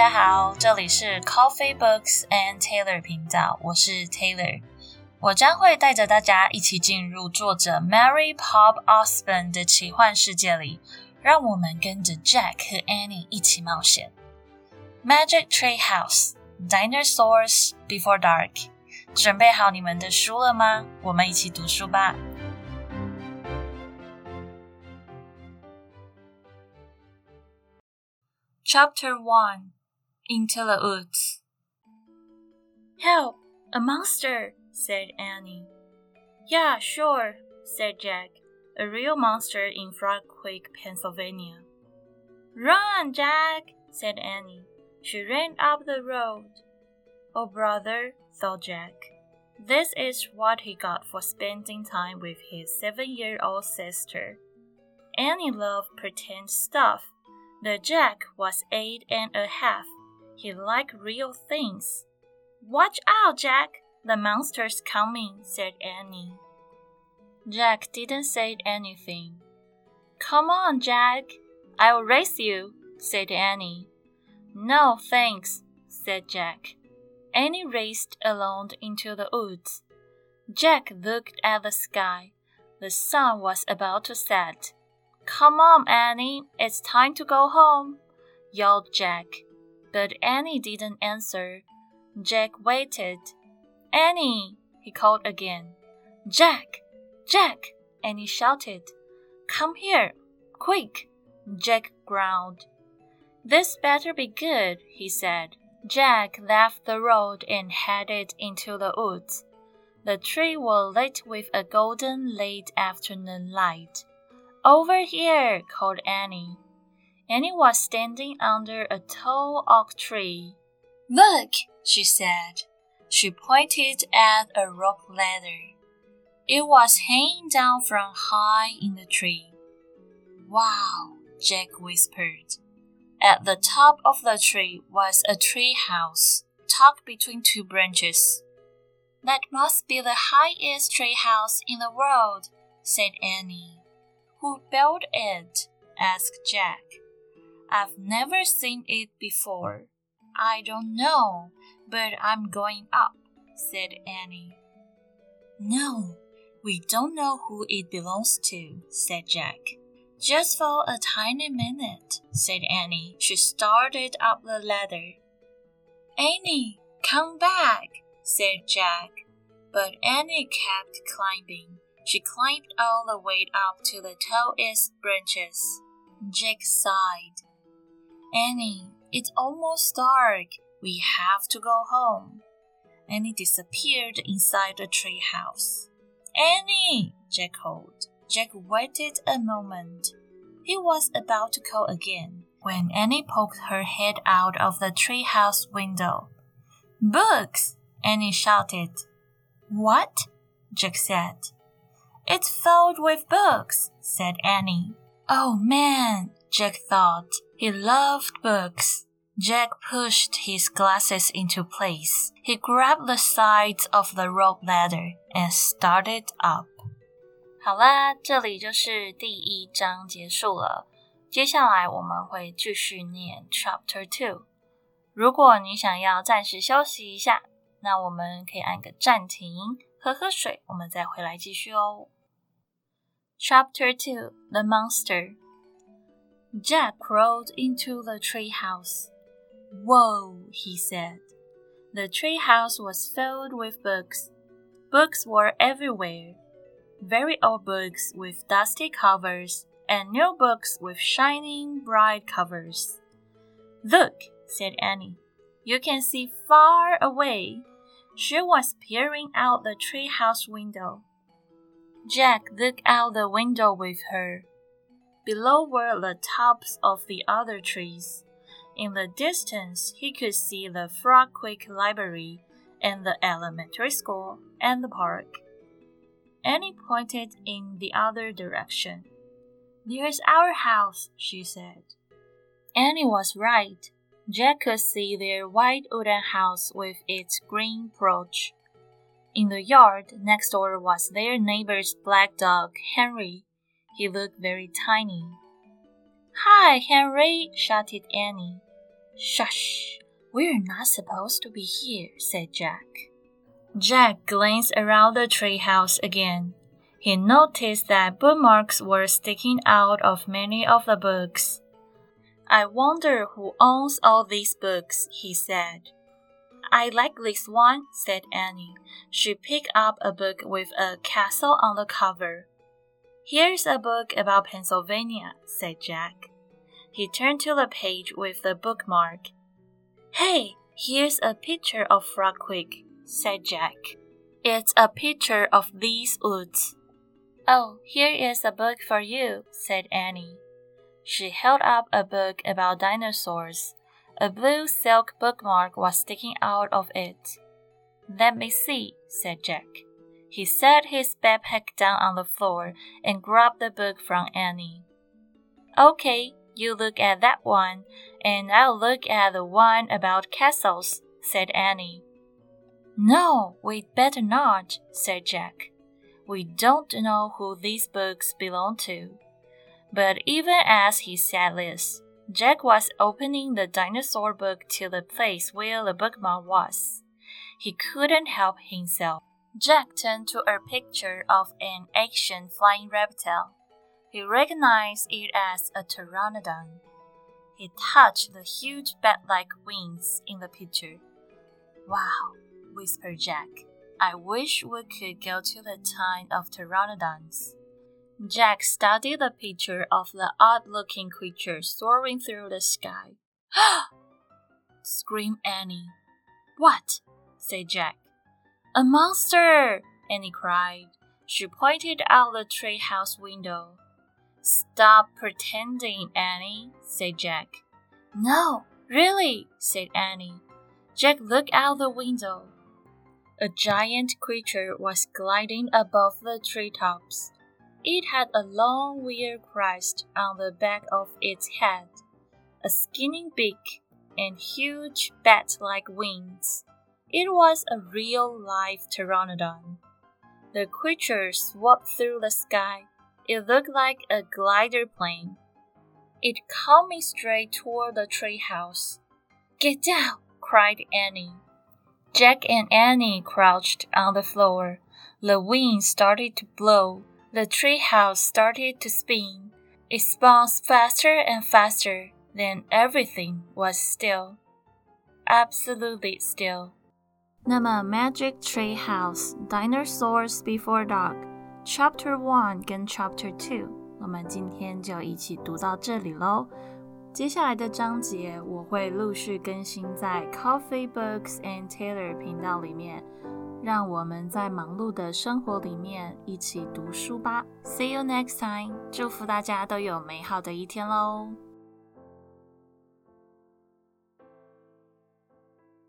家好，这里是 Coffee Books and Taylor 频道，我是 Taylor。我将会带着大家一起进入作者 Mary Pope Osborne 的奇幻世界里，让我们跟着 Jack 和 Annie 一起冒险。Magic Tree House Dinosaurs Before Dark，准备好你们的书了吗？我们一起读书吧。Chapter One into the Woods Help! A monster! said Annie. Yeah, sure, said Jack. A real monster in Frog Creek, Pennsylvania. Run, Jack, said Annie. She ran up the road. Oh, brother, thought Jack. This is what he got for spending time with his seven year old sister. Annie loved pretend stuff the Jack was eight and a half. He liked real things. Watch out, Jack! The monster's coming, said Annie. Jack didn't say anything. Come on, Jack. I'll race you, said Annie. No, thanks, said Jack. Annie raced along into the woods. Jack looked at the sky. The sun was about to set. Come on, Annie, it's time to go home, yelled Jack. But Annie didn't answer. Jack waited. Annie, he called again. Jack, Jack, Annie shouted. Come here, quick, Jack growled. This better be good, he said. Jack left the road and headed into the woods. The tree was lit with a golden late afternoon light. Over here, called Annie. Annie was standing under a tall oak tree. Look, she said. She pointed at a rope ladder. It was hanging down from high in the tree. Wow, Jack whispered. At the top of the tree was a tree house, tucked between two branches. That must be the highest tree house in the world, said Annie. Who built it? asked Jack. I've never seen it before. I don't know, but I'm going up, said Annie. No, we don't know who it belongs to, said Jack. Just for a tiny minute, said Annie. She started up the ladder. Annie, come back, said Jack. But Annie kept climbing. She climbed all the way up to the tallest branches. Jack sighed. Annie, it's almost dark. We have to go home. Annie disappeared inside the tree house. Annie! Jack called. Jack waited a moment. He was about to call again when Annie poked her head out of the treehouse window. Books! Annie shouted. What? Jack said. It's filled with books, said Annie. Oh man, Jack thought. He loved books. Jack pushed his glasses into place. He grabbed the sides of the rope ladder and started up. 好啦，这里就是第一章结束了。接下来我们会继续念 Chapter Two。如果你想要暂时休息一下，那我们可以按个暂停，喝喝水，我们再回来继续哦。Chapter 2 The Monster Jack crawled into the treehouse. Whoa, he said. The treehouse was filled with books. Books were everywhere. Very old books with dusty covers, and new books with shining, bright covers. Look, said Annie. You can see far away. She was peering out the treehouse window. Jack looked out the window with her. Below were the tops of the other trees. In the distance, he could see the Frog Creek Library and the elementary school and the park. Annie pointed in the other direction. There's our house, she said. Annie was right. Jack could see their white wooden house with its green porch. In the yard next door was their neighbor's black dog, Henry. He looked very tiny. Hi, Henry, shouted Annie. Shush! We're not supposed to be here, said Jack. Jack glanced around the treehouse again. He noticed that bookmarks were sticking out of many of the books. I wonder who owns all these books, he said. I like this one, said Annie. She picked up a book with a castle on the cover. Here's a book about Pennsylvania, said Jack. He turned to the page with the bookmark. Hey, here's a picture of Creek, said Jack. It's a picture of these woods. Oh, here is a book for you, said Annie. She held up a book about dinosaurs. A blue silk bookmark was sticking out of it. Let me see, said Jack. He set his backpack down on the floor and grabbed the book from Annie. Okay, you look at that one, and I'll look at the one about castles, said Annie. No, we'd better not, said Jack. We don't know who these books belong to. But even as he said this, Jack was opening the dinosaur book to the place where the bookmark was. He couldn't help himself. Jack turned to a picture of an ancient flying reptile. He recognized it as a pteranodon. He touched the huge bat like wings in the picture. Wow, whispered Jack. I wish we could go to the time of pteranodons. Jack studied the picture of the odd looking creature soaring through the sky. screamed Annie. What? said Jack. A monster! Annie cried. She pointed out the treehouse window. Stop pretending, Annie, said Jack. No, really, said Annie. Jack looked out the window. A giant creature was gliding above the treetops. It had a long weird crest on the back of its head, a skinny beak, and huge bat like wings. It was a real live pteranodon. The creature swooped through the sky. It looked like a glider plane. It coming straight toward the treehouse. Get down! cried Annie. Jack and Annie crouched on the floor. The wind started to blow the treehouse started to spin. It spun faster and faster. Then everything was still. Absolutely still. 那么，Magic Tree House Dinosaurs Before Dark Chapter One 跟 Chapter Two，我们今天就一起读到这里喽。接下来的章节我会陆续更新在 Coffee Books and Taylor 频道里面。让我们在忙碌的生活里面一起读书吧。See you next time！祝福大家都有美好的一天喽。